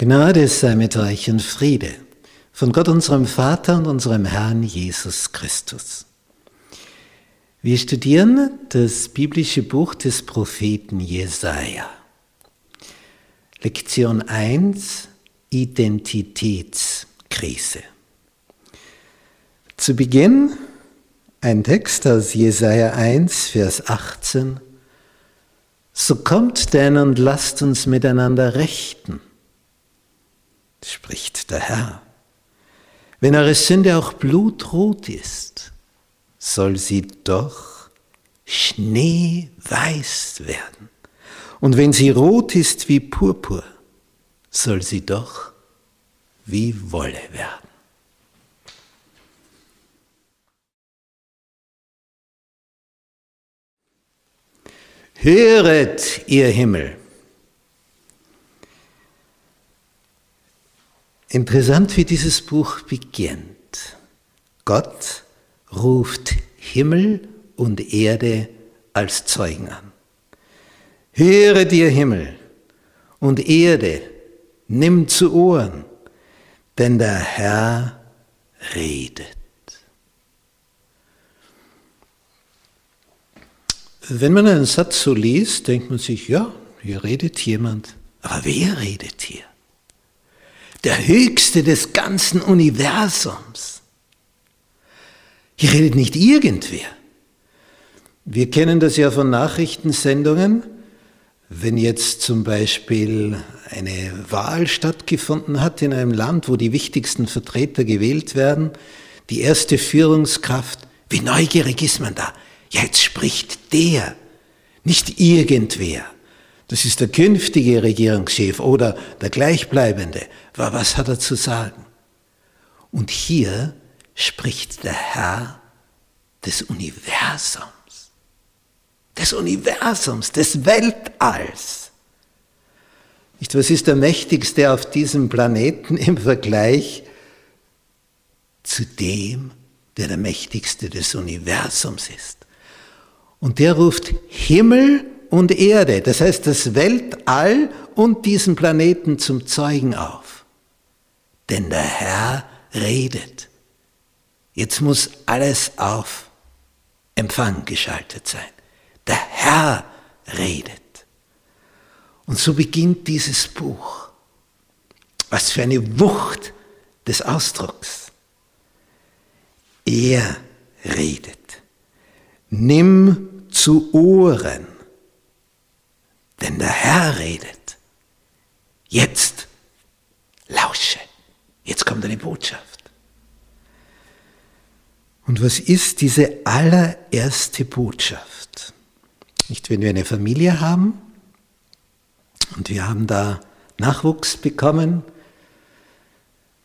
Gnade sei mit euch und Friede von Gott unserem Vater und unserem Herrn Jesus Christus. Wir studieren das biblische Buch des Propheten Jesaja. Lektion 1 Identitätskrise. Zu Beginn ein Text aus Jesaja 1, Vers 18. So kommt denn und lasst uns miteinander rechten spricht der Herr. Wenn eure Sünde auch blutrot ist, soll sie doch schneeweiß werden. Und wenn sie rot ist wie Purpur, soll sie doch wie Wolle werden. Höret, ihr Himmel, Interessant, wie dieses Buch beginnt. Gott ruft Himmel und Erde als Zeugen an. Höre dir Himmel und Erde, nimm zu Ohren, denn der Herr redet. Wenn man einen Satz so liest, denkt man sich, ja, hier redet jemand. Aber wer redet hier? Der Höchste des ganzen Universums. Hier redet nicht irgendwer. Wir kennen das ja von Nachrichtensendungen. Wenn jetzt zum Beispiel eine Wahl stattgefunden hat in einem Land, wo die wichtigsten Vertreter gewählt werden, die erste Führungskraft, wie neugierig ist man da? Ja, jetzt spricht der, nicht irgendwer. Das ist der künftige Regierungschef oder der gleichbleibende. Was hat er zu sagen? Und hier spricht der Herr des Universums, des Universums, des Weltalls. Nicht, was ist der mächtigste auf diesem Planeten im Vergleich zu dem, der der mächtigste des Universums ist? Und der ruft Himmel und Erde, das heißt das Weltall und diesen Planeten zum Zeugen auf. Denn der Herr redet. Jetzt muss alles auf Empfang geschaltet sein. Der Herr redet. Und so beginnt dieses Buch. Was für eine Wucht des Ausdrucks. Er redet. Nimm zu Ohren denn der Herr redet. Jetzt lausche. Jetzt kommt eine Botschaft. Und was ist diese allererste Botschaft? Nicht, wenn wir eine Familie haben und wir haben da Nachwuchs bekommen.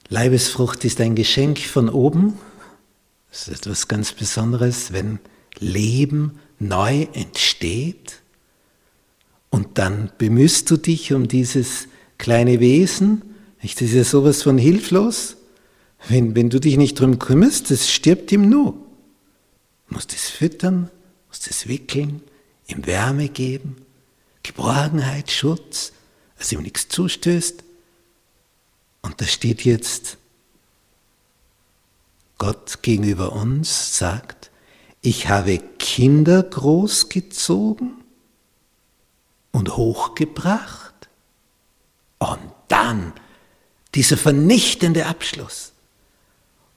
Leibesfrucht ist ein Geschenk von oben. Das ist etwas ganz Besonderes, wenn Leben neu entsteht. Und dann bemühst du dich um dieses kleine Wesen. Das ist ja sowas von hilflos. Wenn, wenn du dich nicht drum kümmerst, das stirbt ihm nur. Du musst es füttern, musst es wickeln, ihm Wärme geben, Geborgenheit, Schutz, dass ihm nichts zustößt. Und da steht jetzt, Gott gegenüber uns sagt, ich habe Kinder großgezogen und hochgebracht. Und dann dieser vernichtende Abschluss.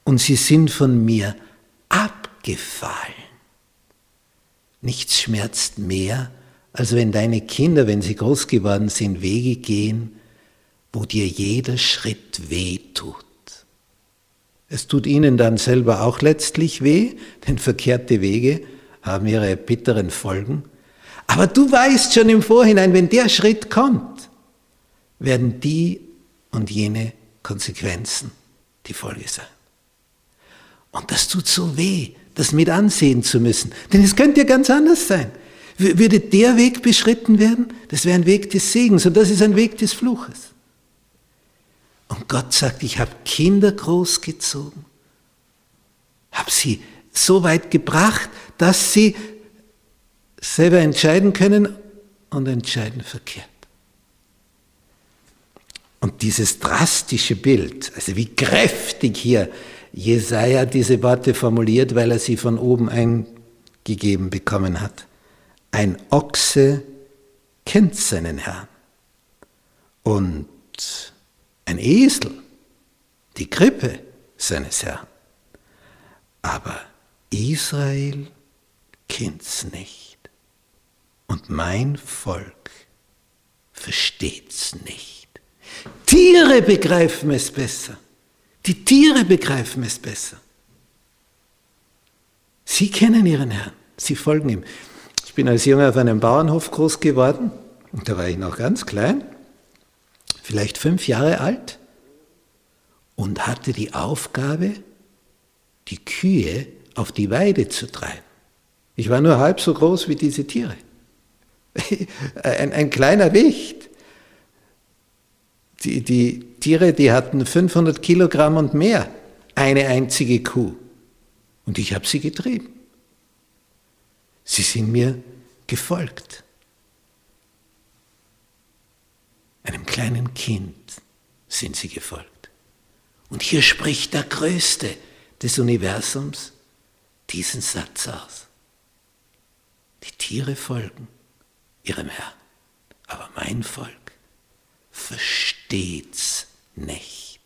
Und sie sind von mir abgefallen. Nichts schmerzt mehr, als wenn deine Kinder, wenn sie groß geworden sind, Wege gehen, wo dir jeder Schritt weh tut. Es tut ihnen dann selber auch letztlich weh, denn verkehrte Wege haben ihre bitteren Folgen. Aber du weißt schon im Vorhinein, wenn der Schritt kommt, werden die und jene Konsequenzen die Folge sein. Und das tut so weh, das mit ansehen zu müssen. Denn es könnte ja ganz anders sein. Würde der Weg beschritten werden, das wäre ein Weg des Segens und das ist ein Weg des Fluches. Und Gott sagt, ich habe Kinder großgezogen, habe sie so weit gebracht, dass sie selber entscheiden können und entscheiden verkehrt. Und dieses drastische Bild, also wie kräftig hier Jesaja diese Worte formuliert, weil er sie von oben eingegeben bekommen hat. Ein Ochse kennt seinen Herrn und ein Esel die Krippe seines Herrn. Aber Israel kennt's nicht und mein Volk versteht's nicht. Tiere begreifen es besser. Die Tiere begreifen es besser. Sie kennen ihren Herrn, sie folgen ihm. Ich bin als Junge auf einem Bauernhof groß geworden, und da war ich noch ganz klein, vielleicht fünf Jahre alt, und hatte die Aufgabe, die Kühe auf die Weide zu treiben. Ich war nur halb so groß wie diese Tiere. Ein, ein kleiner Wicht. Die, die Tiere, die hatten 500 Kilogramm und mehr, eine einzige Kuh. Und ich habe sie getrieben. Sie sind mir gefolgt. Einem kleinen Kind sind sie gefolgt. Und hier spricht der Größte des Universums diesen Satz aus. Die Tiere folgen ihrem Herrn, aber mein Volk versteht's nicht.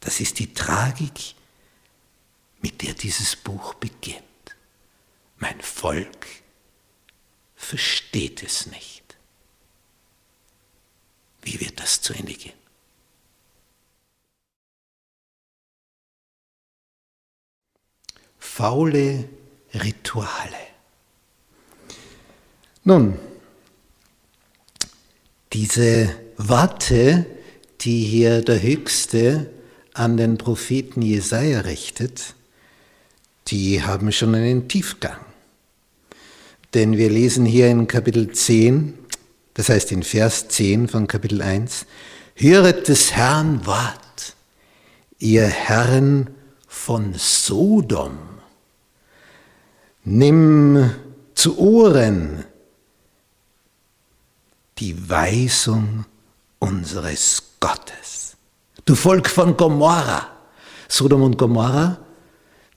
Das ist die Tragik, mit der dieses Buch beginnt. Mein Volk versteht es nicht. Wie wird das zu Ende gehen? Faule Rituale. Nun, diese Worte, die hier der Höchste an den Propheten Jesaja richtet, die haben schon einen Tiefgang. Denn wir lesen hier in Kapitel 10, das heißt in Vers 10 von Kapitel 1, Höret des Herrn Wort, ihr Herren von Sodom. Nimm zu Ohren die Weisung unseres Gottes. Du Volk von Gomorra. Sodom und Gomorra,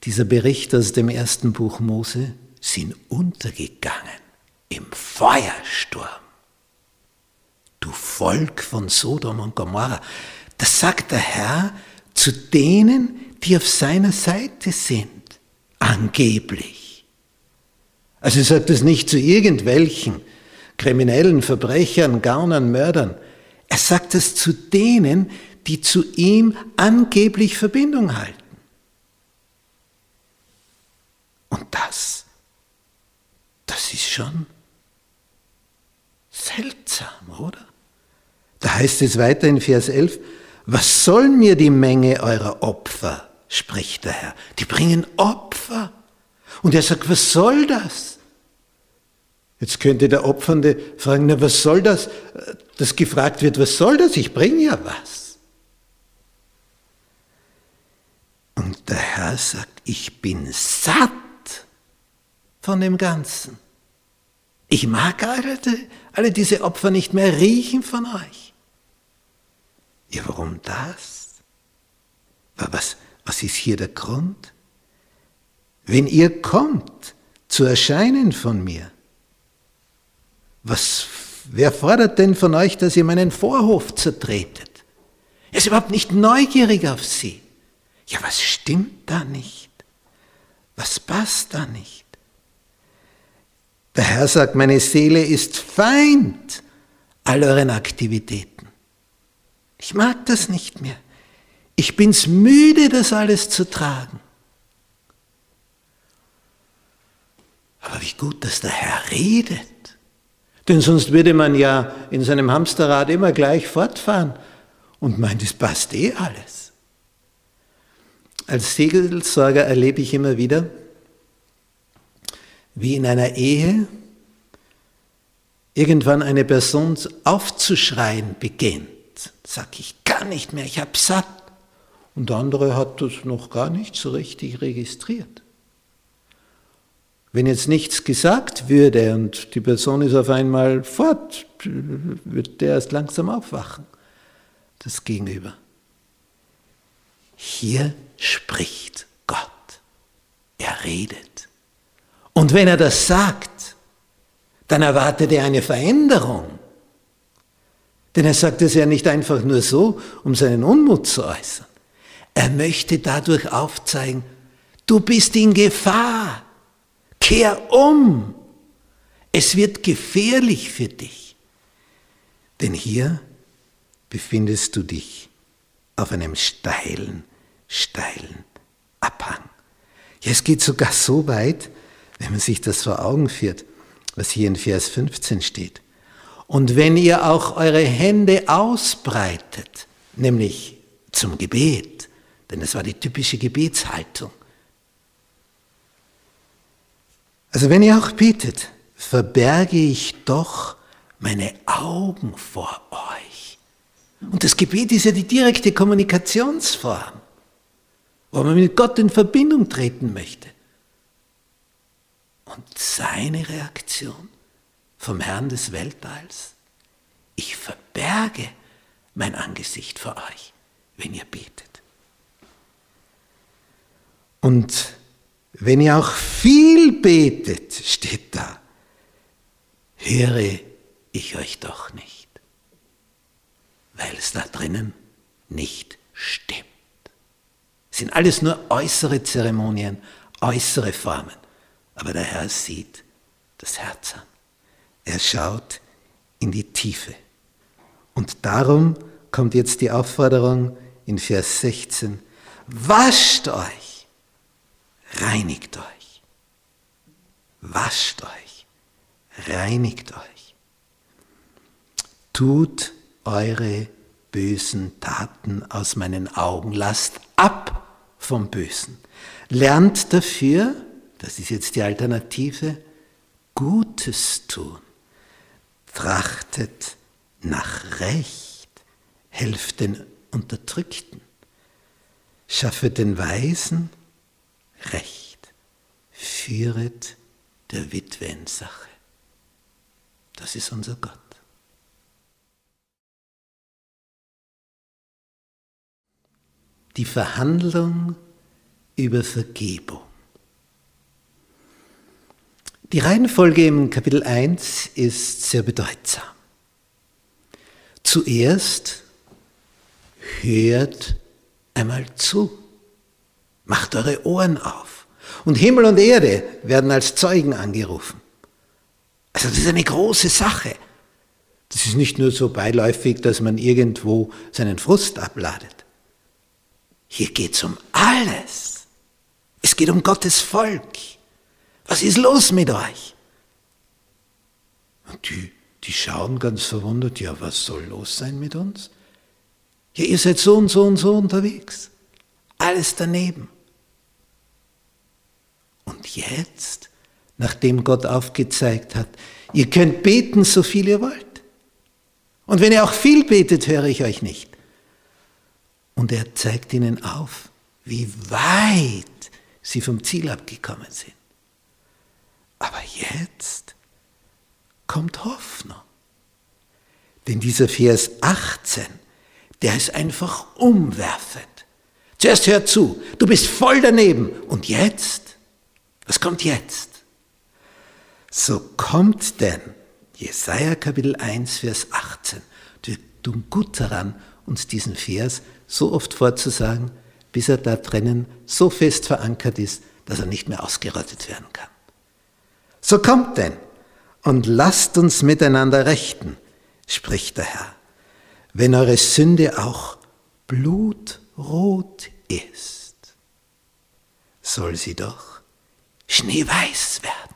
dieser Bericht aus dem ersten Buch Mose, sind untergegangen im Feuersturm. Du Volk von Sodom und Gomorra. Das sagt der Herr zu denen, die auf seiner Seite sind, angeblich. Also er sagt es nicht zu irgendwelchen Kriminellen, Verbrechern, Gaunern, Mördern. Er sagt es zu denen, die zu ihm angeblich Verbindung halten. Und das, das ist schon seltsam, oder? Da heißt es weiter in Vers 11, was soll mir die Menge eurer Opfer, spricht der Herr. Die bringen Opfer. Und er sagt, was soll das? Jetzt könnte der Opfernde fragen, na, was soll das? Das gefragt wird, was soll das? Ich bringe ja was. Und der Herr sagt, ich bin satt von dem Ganzen. Ich mag alle, alle diese Opfer nicht mehr riechen von euch. Ja, warum das? Was, was ist hier der Grund? Wenn ihr kommt zu erscheinen von mir, was, wer fordert denn von euch, dass ihr meinen Vorhof zertretet? Er ist überhaupt nicht neugierig auf sie. Ja, was stimmt da nicht? Was passt da nicht? Der Herr sagt, meine Seele ist Feind all euren Aktivitäten. Ich mag das nicht mehr. Ich bin's müde, das alles zu tragen. Aber wie gut, dass der Herr redet. Denn sonst würde man ja in seinem Hamsterrad immer gleich fortfahren und meint, es passt eh alles. Als Segelsorger erlebe ich immer wieder, wie in einer Ehe irgendwann eine Person aufzuschreien beginnt. Sag, ich kann nicht mehr, ich hab satt. Und der andere hat das noch gar nicht so richtig registriert. Wenn jetzt nichts gesagt würde und die Person ist auf einmal fort, wird der erst langsam aufwachen. das Gegenüber. Hier spricht Gott. Er redet. Und wenn er das sagt, dann erwartet er eine Veränderung. Denn er sagt es ja nicht einfach nur so, um seinen Unmut zu äußern. Er möchte dadurch aufzeigen, du bist in Gefahr. Kehr um. Es wird gefährlich für dich. Denn hier befindest du dich auf einem steilen, steilen Abhang. Ja, es geht sogar so weit, wenn man sich das vor Augen führt, was hier in Vers 15 steht. Und wenn ihr auch eure Hände ausbreitet, nämlich zum Gebet, denn es war die typische Gebetshaltung. Also wenn ihr auch betet, verberge ich doch meine Augen vor euch. Und das Gebet ist ja die direkte Kommunikationsform, wo man mit Gott in Verbindung treten möchte. Und seine Reaktion vom Herrn des Weltalls, ich verberge mein Angesicht vor euch, wenn ihr betet. Und wenn ihr auch viel betet, steht da, höre ich euch doch nicht, weil es da drinnen nicht stimmt. Es sind alles nur äußere Zeremonien, äußere Formen. Aber der Herr sieht das Herz an. Er schaut in die Tiefe. Und darum kommt jetzt die Aufforderung in Vers 16. Wascht euch, reinigt euch. Wascht euch, reinigt euch. Tut eure bösen Taten aus meinen Augen, lasst ab vom Bösen. Lernt dafür, das ist jetzt die Alternative, Gutes tun. Trachtet nach Recht, helft den Unterdrückten, schaffet den Weisen Recht, führet der Witwe in Sache. Das ist unser Gott. Die Verhandlung über Vergebung. Die Reihenfolge im Kapitel 1 ist sehr bedeutsam. Zuerst hört einmal zu, macht eure Ohren auf. Und Himmel und Erde werden als Zeugen angerufen. Also das ist eine große Sache. Das ist nicht nur so beiläufig, dass man irgendwo seinen Frust abladet. Hier geht es um alles. Es geht um Gottes Volk. Was ist los mit euch? Und die, die schauen ganz verwundert, ja, was soll los sein mit uns? Ja, ihr seid so und so und so unterwegs. Alles daneben. Und jetzt, nachdem Gott aufgezeigt hat, ihr könnt beten, so viel ihr wollt. Und wenn ihr auch viel betet, höre ich euch nicht. Und er zeigt ihnen auf, wie weit sie vom Ziel abgekommen sind. Aber jetzt kommt Hoffnung. Denn dieser Vers 18, der ist einfach umwerfend. Zuerst hör zu, du bist voll daneben. Und jetzt? Was kommt jetzt? So kommt denn Jesaja Kapitel 1, Vers 18. Wir tun gut daran, uns diesen Vers so oft vorzusagen, bis er da drinnen so fest verankert ist, dass er nicht mehr ausgerottet werden kann. So kommt denn und lasst uns miteinander rechten, spricht der Herr, wenn eure Sünde auch blutrot ist, soll sie doch schneeweiß werden.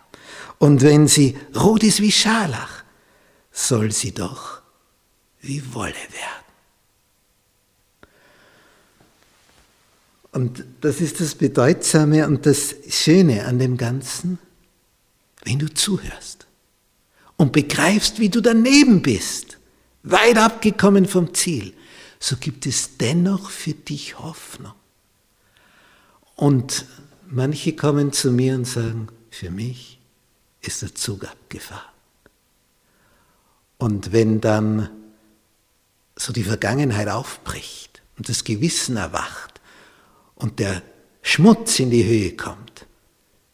Und wenn sie rot ist wie Scharlach, soll sie doch wie Wolle werden. Und das ist das Bedeutsame und das Schöne an dem Ganzen wenn du zuhörst und begreifst, wie du daneben bist, weit abgekommen vom Ziel, so gibt es dennoch für dich Hoffnung. Und manche kommen zu mir und sagen, für mich ist der Zug abgefahren. Und wenn dann so die Vergangenheit aufbricht und das Gewissen erwacht und der Schmutz in die Höhe kommt,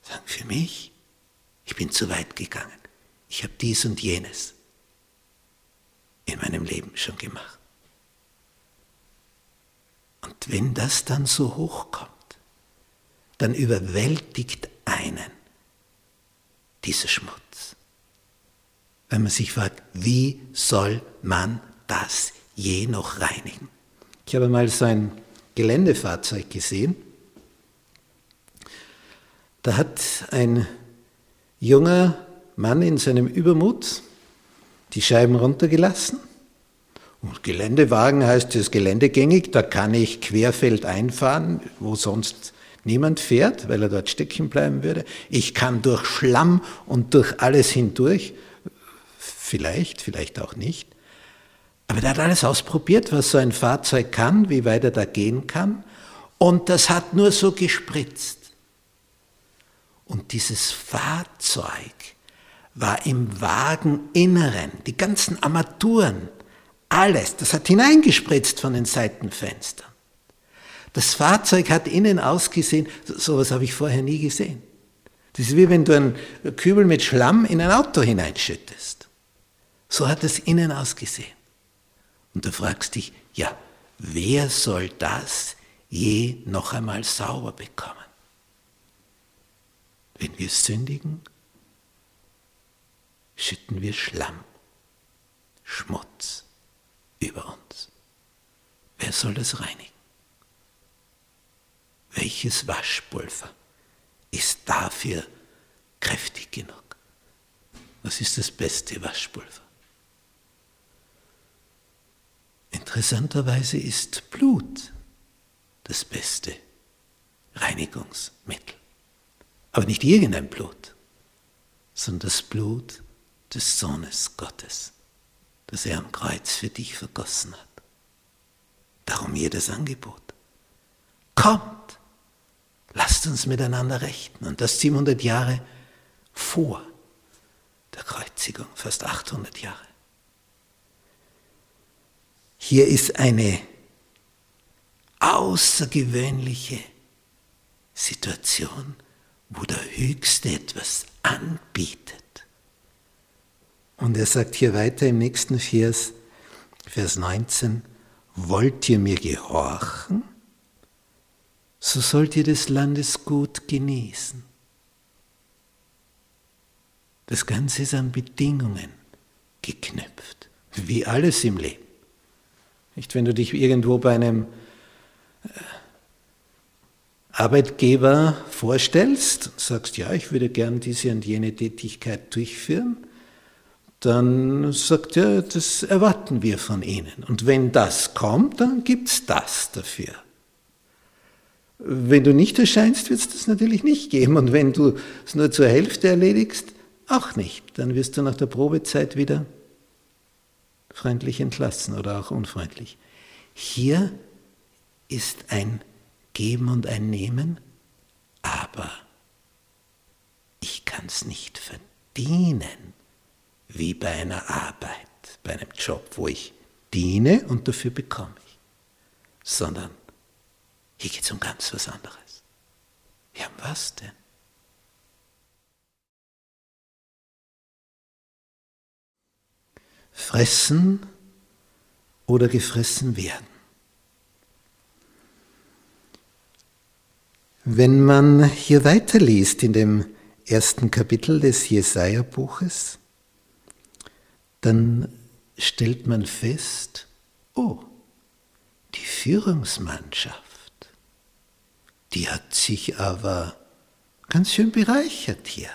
sagen für mich, ich bin zu weit gegangen. Ich habe dies und jenes in meinem Leben schon gemacht. Und wenn das dann so hochkommt, dann überwältigt einen dieser Schmutz. Wenn man sich fragt, wie soll man das je noch reinigen? Ich habe mal so ein Geländefahrzeug gesehen. Da hat ein junger Mann in seinem Übermut die Scheiben runtergelassen. Und Geländewagen heißt es geländegängig, da kann ich querfeld einfahren, wo sonst niemand fährt, weil er dort stecken bleiben würde. Ich kann durch Schlamm und durch alles hindurch, vielleicht, vielleicht auch nicht. Aber er hat alles ausprobiert, was so ein Fahrzeug kann, wie weit er da gehen kann. Und das hat nur so gespritzt. Und dieses Fahrzeug war im Wageninneren, die ganzen Armaturen, alles, das hat hineingespritzt von den Seitenfenstern. Das Fahrzeug hat innen ausgesehen, sowas habe ich vorher nie gesehen. Das ist wie wenn du einen Kübel mit Schlamm in ein Auto hineinschüttest. So hat es innen ausgesehen. Und du fragst dich, ja, wer soll das je noch einmal sauber bekommen? Wenn wir sündigen, schütten wir Schlamm, Schmutz über uns. Wer soll das reinigen? Welches Waschpulver ist dafür kräftig genug? Was ist das beste Waschpulver? Interessanterweise ist Blut das beste Reinigungsmittel. Aber nicht irgendein Blut, sondern das Blut des Sohnes Gottes, das er am Kreuz für dich vergossen hat. Darum jedes Angebot. Kommt, lasst uns miteinander rechten. Und das 700 Jahre vor der Kreuzigung, fast 800 Jahre. Hier ist eine außergewöhnliche Situation, wo der Höchste etwas anbietet. Und er sagt hier weiter im nächsten Vers, Vers 19, wollt ihr mir gehorchen, so sollt ihr des Landes gut genießen. Das Ganze ist an Bedingungen geknüpft, wie alles im Leben. Nicht, wenn du dich irgendwo bei einem äh, Arbeitgeber vorstellst und sagst, ja, ich würde gern diese und jene Tätigkeit durchführen, dann sagt er, das erwarten wir von Ihnen. Und wenn das kommt, dann gibt es das dafür. Wenn du nicht erscheinst, wird es das natürlich nicht geben. Und wenn du es nur zur Hälfte erledigst, auch nicht. Dann wirst du nach der Probezeit wieder freundlich entlassen oder auch unfreundlich. Hier ist ein Geben und ein Nehmen, aber ich kann es nicht verdienen, wie bei einer Arbeit, bei einem Job, wo ich diene und dafür bekomme ich, sondern hier geht es um ganz was anderes. Ja, was denn? fressen oder gefressen werden. Wenn man hier weiterliest in dem ersten Kapitel des Jesaja-Buches, dann stellt man fest, oh, die Führungsmannschaft, die hat sich aber ganz schön bereichert hier.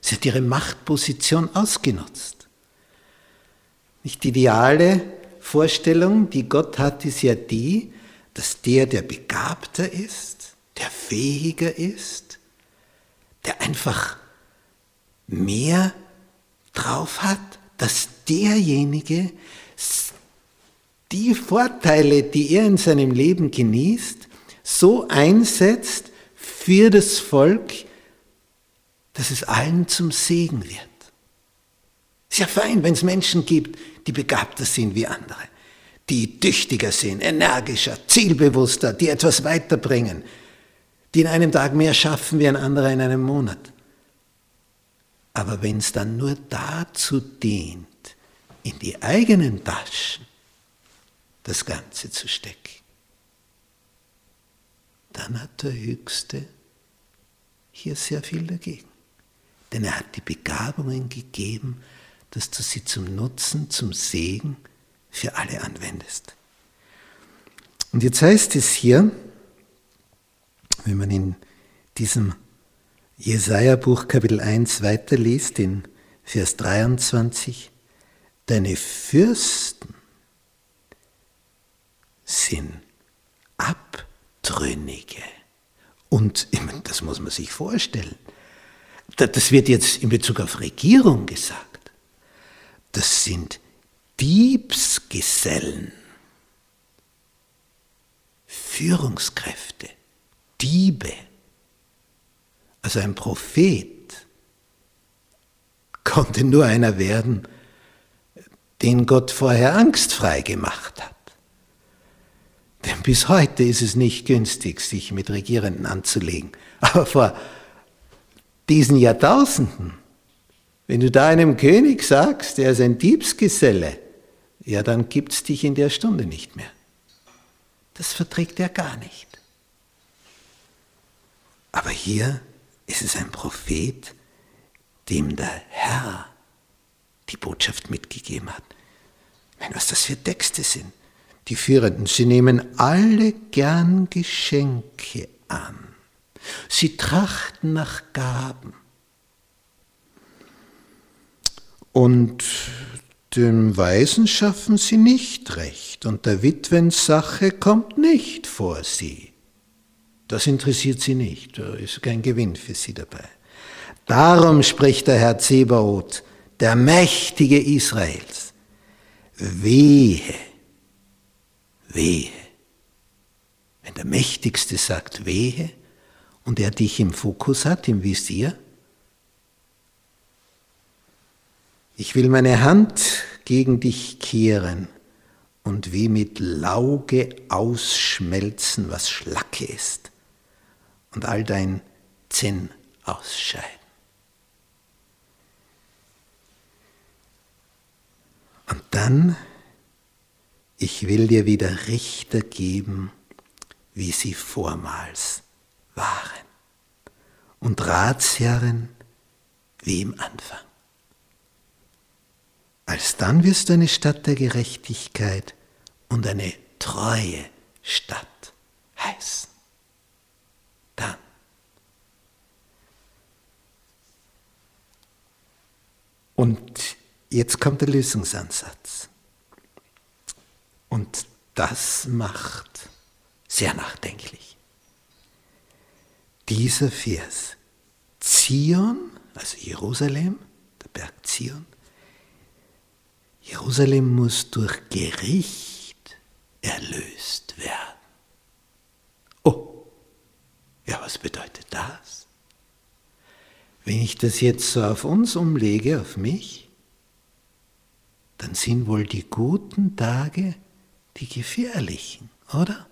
Sie hat ihre Machtposition ausgenutzt. Nicht die ideale Vorstellung, die Gott hat, ist ja die, dass der, der begabter ist, der fähiger ist, der einfach mehr drauf hat, dass derjenige die Vorteile, die er in seinem Leben genießt, so einsetzt für das Volk, dass es allen zum Segen wird. Ist ja fein, wenn es Menschen gibt, die begabter sind wie andere, die tüchtiger sind, energischer, zielbewusster, die etwas weiterbringen, die in einem Tag mehr schaffen wie ein anderer in einem Monat. Aber wenn es dann nur dazu dient, in die eigenen Taschen das Ganze zu stecken, dann hat der Höchste hier sehr viel dagegen. Denn er hat die Begabungen gegeben, dass du sie zum Nutzen, zum Segen für alle anwendest. Und jetzt heißt es hier, wenn man in diesem Jesaja-Buch Kapitel 1 weiterliest, in Vers 23, deine Fürsten sind Abtrünnige. Und das muss man sich vorstellen. Das wird jetzt in Bezug auf Regierung gesagt. Das sind Diebsgesellen, Führungskräfte, Diebe. Also ein Prophet konnte nur einer werden, den Gott vorher angstfrei gemacht hat. Denn bis heute ist es nicht günstig, sich mit Regierenden anzulegen. Aber vor diesen Jahrtausenden, wenn du da einem König sagst, er ist ein Diebsgeselle, ja, dann gibt es dich in der Stunde nicht mehr. Das verträgt er gar nicht. Aber hier ist es ein Prophet, dem der Herr die Botschaft mitgegeben hat. Wenn was das für Texte sind. Die Führenden, sie nehmen alle gern Geschenke an. Sie trachten nach Gaben. Und dem Weisen schaffen sie nicht recht und der Witwensache kommt nicht vor sie. Das interessiert sie nicht, da ist kein Gewinn für sie dabei. Darum spricht der Herr Zebaoth, der Mächtige Israels, wehe, wehe. Wenn der Mächtigste sagt wehe und er dich im Fokus hat, im Visier, ich will meine Hand gegen dich kehren und wie mit Lauge ausschmelzen, was Schlacke ist, und all dein Zinn ausscheiden. Und dann ich will dir wieder Richter geben, wie sie vormals waren, und Ratsherren wie im Anfang. Alsdann wirst du eine Stadt der Gerechtigkeit und eine treue Stadt heißen. Dann. Und jetzt kommt der Lösungsansatz. Und das macht sehr nachdenklich. Dieser Vers, Zion, also Jerusalem, der Berg Zion, Jerusalem muss durch Gericht erlöst werden. Oh, ja, was bedeutet das? Wenn ich das jetzt so auf uns umlege, auf mich, dann sind wohl die guten Tage die gefährlichen, oder?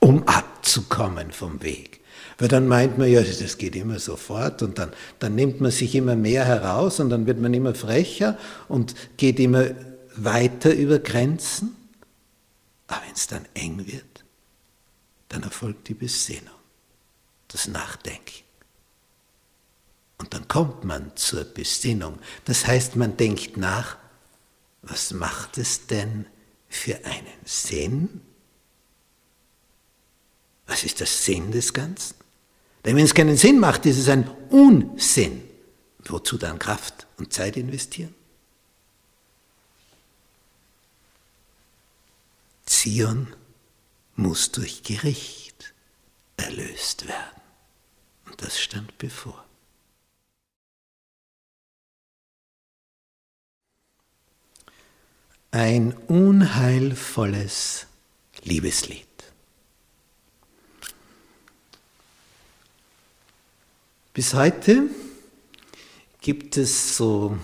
Um abzukommen vom Weg. Weil dann meint man, ja, das geht immer sofort und dann, dann nimmt man sich immer mehr heraus und dann wird man immer frecher und geht immer weiter über Grenzen. Aber wenn es dann eng wird, dann erfolgt die Besinnung, das Nachdenken. Und dann kommt man zur Besinnung. Das heißt, man denkt nach, was macht es denn für einen Sinn? Was ist der Sinn des Ganzen? Denn wenn es keinen Sinn macht, ist es ein Unsinn. Wozu dann Kraft und Zeit investieren? Zion muss durch Gericht erlöst werden. Und das stand bevor. Ein unheilvolles Liebeslied. Bis heute gibt es so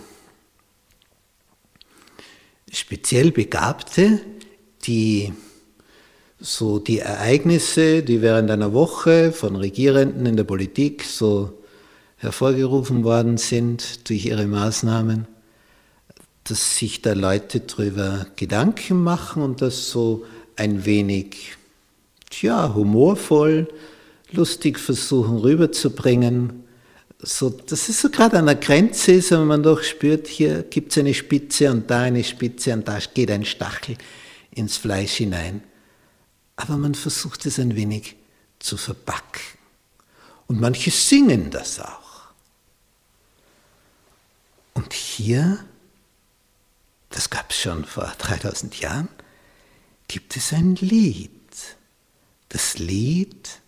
speziell Begabte, die so die Ereignisse, die während einer Woche von Regierenden in der Politik so hervorgerufen worden sind durch ihre Maßnahmen, dass sich da Leute darüber Gedanken machen und das so ein wenig, tja, humorvoll, lustig versuchen rüberzubringen. So, dass es so gerade an der Grenze ist, wenn man doch spürt, hier gibt es eine Spitze und da eine Spitze und da geht ein Stachel ins Fleisch hinein. Aber man versucht es ein wenig zu verbacken. Und manche singen das auch. Und hier, das gab es schon vor 3000 Jahren, gibt es ein Lied. Das Lied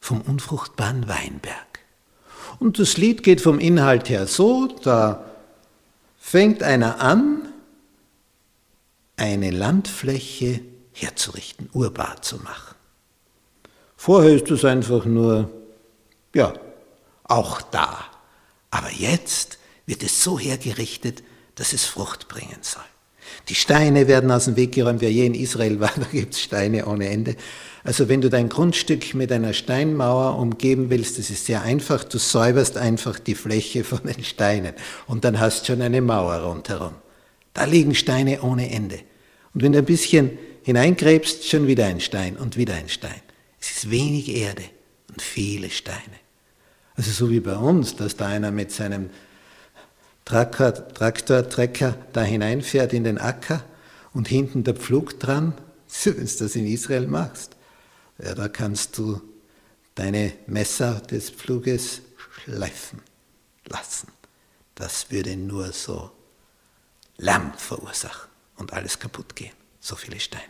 vom unfruchtbaren Weinberg. Und das Lied geht vom Inhalt her so, da fängt einer an, eine Landfläche herzurichten, urbar zu machen. Vorher ist es einfach nur, ja, auch da. Aber jetzt wird es so hergerichtet, dass es Frucht bringen soll. Die Steine werden aus dem Weg geräumt. Wer je in Israel war, da gibt es Steine ohne Ende. Also wenn du dein Grundstück mit einer Steinmauer umgeben willst, das ist sehr einfach. Du säuberst einfach die Fläche von den Steinen und dann hast du schon eine Mauer rundherum. Da liegen Steine ohne Ende. Und wenn du ein bisschen hineingräbst, schon wieder ein Stein und wieder ein Stein. Es ist wenig Erde und viele Steine. Also so wie bei uns, dass da einer mit seinem Traktor, Trecker da hineinfährt in den Acker und hinten der Pflug dran, wenn du das in Israel machst. Ja, da kannst du deine Messer des Pfluges schleifen lassen. Das würde nur so Lärm verursachen und alles kaputt gehen. So viele Steine.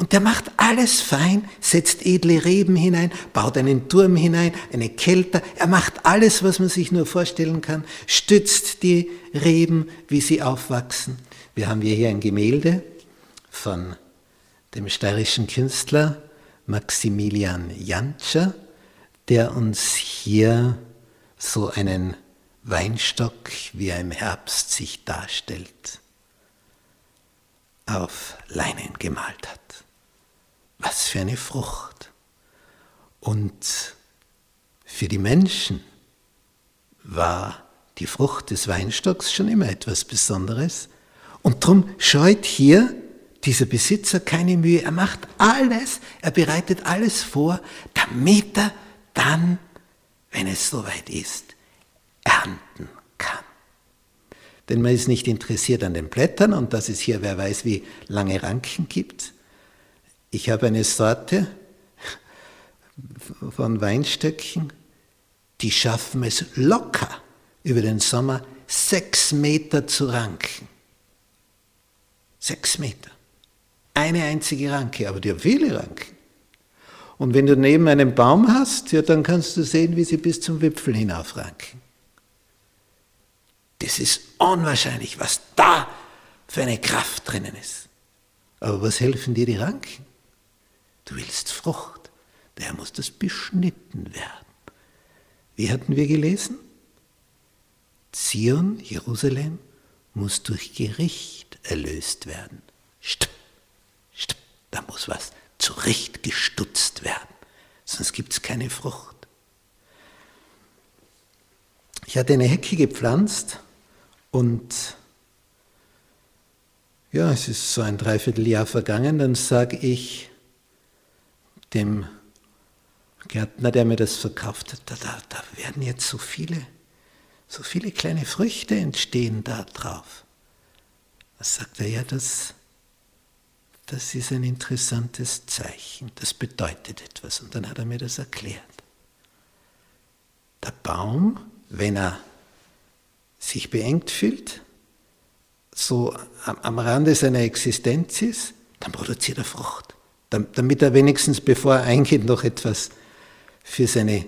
Und der macht alles fein, setzt edle Reben hinein, baut einen Turm hinein, eine Kelter. Er macht alles, was man sich nur vorstellen kann, stützt die Reben, wie sie aufwachsen. Wir haben hier ein Gemälde von dem steirischen Künstler Maximilian Jantscher, der uns hier so einen Weinstock, wie er im Herbst sich darstellt, auf Leinen gemalt hat. Was für eine Frucht. Und für die Menschen war die Frucht des Weinstocks schon immer etwas Besonderes. Und darum scheut hier dieser Besitzer keine Mühe. Er macht alles, er bereitet alles vor, damit er dann, wenn es soweit ist, ernten kann. Denn man ist nicht interessiert an den Blättern und dass es hier, wer weiß, wie lange Ranken gibt, ich habe eine Sorte von Weinstöcken, die schaffen es locker über den Sommer sechs Meter zu ranken. Sechs Meter. Eine einzige Ranke, aber die haben viele Ranken. Und wenn du neben einem Baum hast, ja, dann kannst du sehen, wie sie bis zum Wipfel hinaufranken. Das ist unwahrscheinlich, was da für eine Kraft drinnen ist. Aber was helfen dir die Ranken? Du willst Frucht, daher muss das beschnitten werden. Wie hatten wir gelesen? Zion, Jerusalem, muss durch Gericht erlöst werden. Stopp, stopp, da muss was zurechtgestutzt werden, sonst gibt es keine Frucht. Ich hatte eine Hecke gepflanzt und ja, es ist so ein Dreivierteljahr vergangen, dann sage ich, dem Gärtner, der mir das verkauft hat, da, da, da werden jetzt so viele, so viele kleine Früchte entstehen da drauf. Da sagt er, ja, das, das ist ein interessantes Zeichen, das bedeutet etwas. Und dann hat er mir das erklärt. Der Baum, wenn er sich beengt fühlt, so am, am Rande seiner Existenz ist, dann produziert er Frucht damit er wenigstens, bevor er eingeht, noch etwas für seine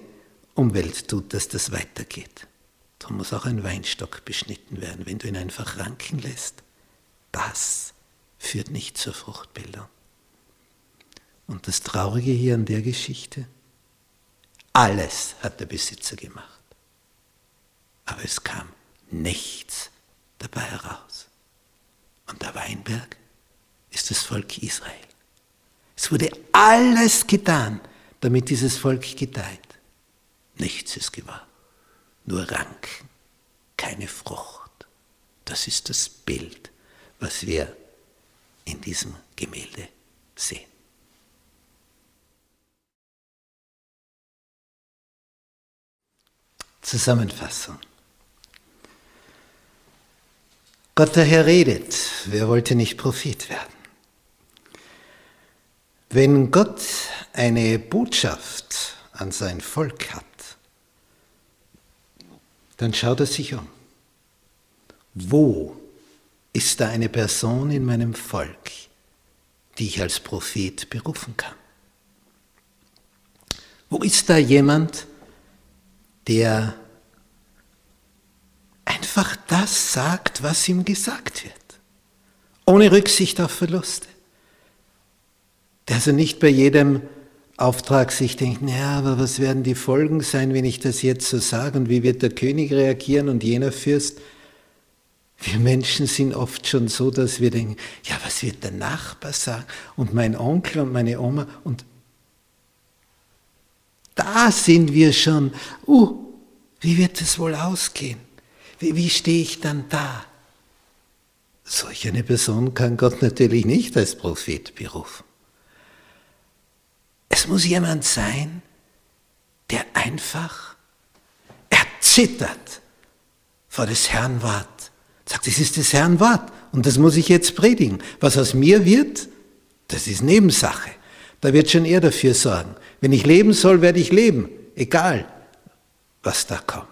Umwelt tut, dass das weitergeht. Darum muss auch ein Weinstock beschnitten werden. Wenn du ihn einfach ranken lässt, das führt nicht zur Fruchtbildung. Und das Traurige hier an der Geschichte, alles hat der Besitzer gemacht. Aber es kam nichts dabei heraus. Und der Weinberg ist das Volk Israel. Es wurde alles getan, damit dieses Volk gedeiht. Nichts ist gewahr, nur Ranken, keine Frucht. Das ist das Bild, was wir in diesem Gemälde sehen. Zusammenfassung. Gott der Herr redet, wer wollte nicht Prophet werden? Wenn Gott eine Botschaft an sein Volk hat, dann schaut er sich um. Wo ist da eine Person in meinem Volk, die ich als Prophet berufen kann? Wo ist da jemand, der einfach das sagt, was ihm gesagt wird, ohne Rücksicht auf Verluste? Also nicht bei jedem Auftrag sich denkt, naja, aber was werden die Folgen sein, wenn ich das jetzt so sage und wie wird der König reagieren und jener Fürst? Wir Menschen sind oft schon so, dass wir denken, ja, was wird der Nachbar sagen und mein Onkel und meine Oma und da sind wir schon, uh, wie wird es wohl ausgehen? Wie, wie stehe ich dann da? Solch eine Person kann Gott natürlich nicht als Prophet berufen. Es muss jemand sein, der einfach erzittert vor des Herrn Wort. Sagt, es ist des Herrn Wort und das muss ich jetzt predigen. Was aus mir wird, das ist Nebensache. Da wird schon er dafür sorgen. Wenn ich leben soll, werde ich leben, egal was da kommt.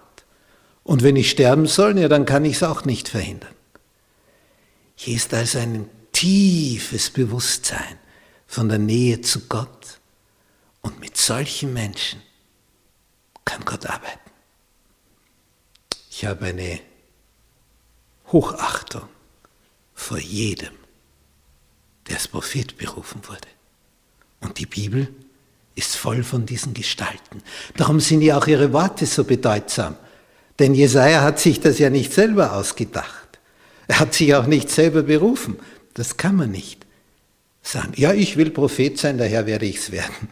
Und wenn ich sterben soll, ja, dann kann ich es auch nicht verhindern. Hier ist also ein tiefes Bewusstsein von der Nähe zu Gott und mit solchen Menschen kann Gott arbeiten. Ich habe eine Hochachtung vor jedem, der als Prophet berufen wurde. Und die Bibel ist voll von diesen Gestalten. Darum sind ja auch ihre Worte so bedeutsam. Denn Jesaja hat sich das ja nicht selber ausgedacht. Er hat sich auch nicht selber berufen. Das kann man nicht sagen. Ja, ich will Prophet sein, daher werde ich es werden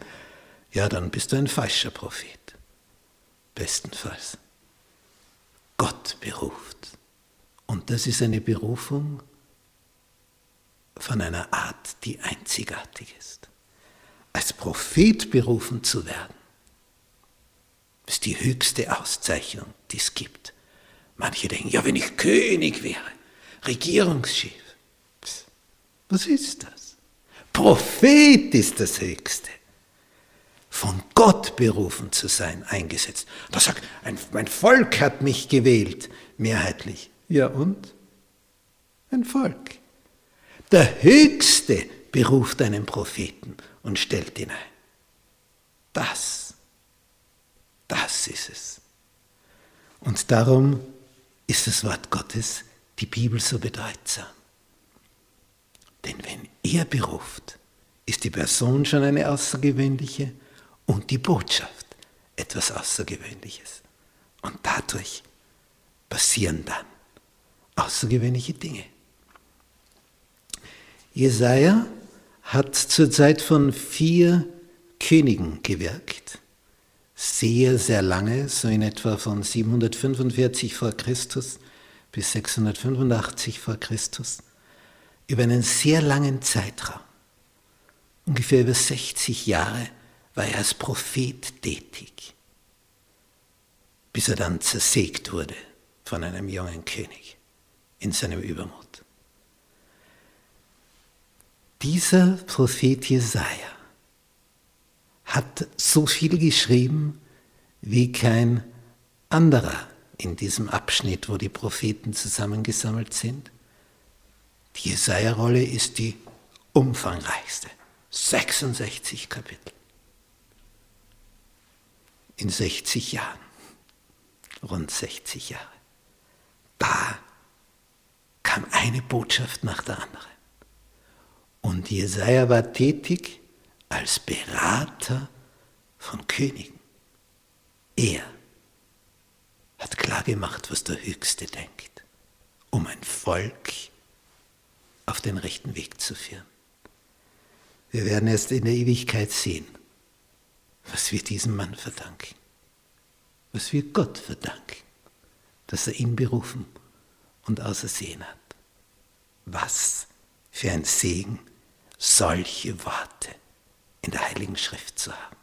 ja, dann bist du ein falscher Prophet. Bestenfalls. Gott beruft. Und das ist eine Berufung von einer Art, die einzigartig ist. Als Prophet berufen zu werden, ist die höchste Auszeichnung, die es gibt. Manche denken, ja, wenn ich König wäre, Regierungschef. Was ist das? Prophet ist das Höchste von Gott berufen zu sein, eingesetzt. Da sagt, ein, mein Volk hat mich gewählt, mehrheitlich. Ja und? Ein Volk. Der Höchste beruft einen Propheten und stellt ihn ein. Das, das ist es. Und darum ist das Wort Gottes, die Bibel, so bedeutsam. Denn wenn er beruft, ist die Person schon eine außergewöhnliche und die Botschaft etwas Außergewöhnliches. Und dadurch passieren dann außergewöhnliche Dinge. Jesaja hat zur Zeit von vier Königen gewirkt. Sehr, sehr lange, so in etwa von 745 vor Christus bis 685 vor Christus. Über einen sehr langen Zeitraum. Ungefähr über 60 Jahre war er als Prophet tätig, bis er dann zersägt wurde von einem jungen König in seinem Übermut. Dieser Prophet Jesaja hat so viel geschrieben wie kein anderer in diesem Abschnitt, wo die Propheten zusammengesammelt sind. Die Jesaja-Rolle ist die umfangreichste. 66 Kapitel in 60 Jahren, rund 60 Jahre. Da kam eine Botschaft nach der anderen. Und Jesaja war tätig als Berater von Königen. Er hat klargemacht, was der Höchste denkt, um ein Volk auf den rechten Weg zu führen. Wir werden erst in der Ewigkeit sehen, was wir diesem Mann verdanken, was wir Gott verdanken, dass er ihn berufen und ausersehen hat. Was für ein Segen, solche Worte in der Heiligen Schrift zu haben.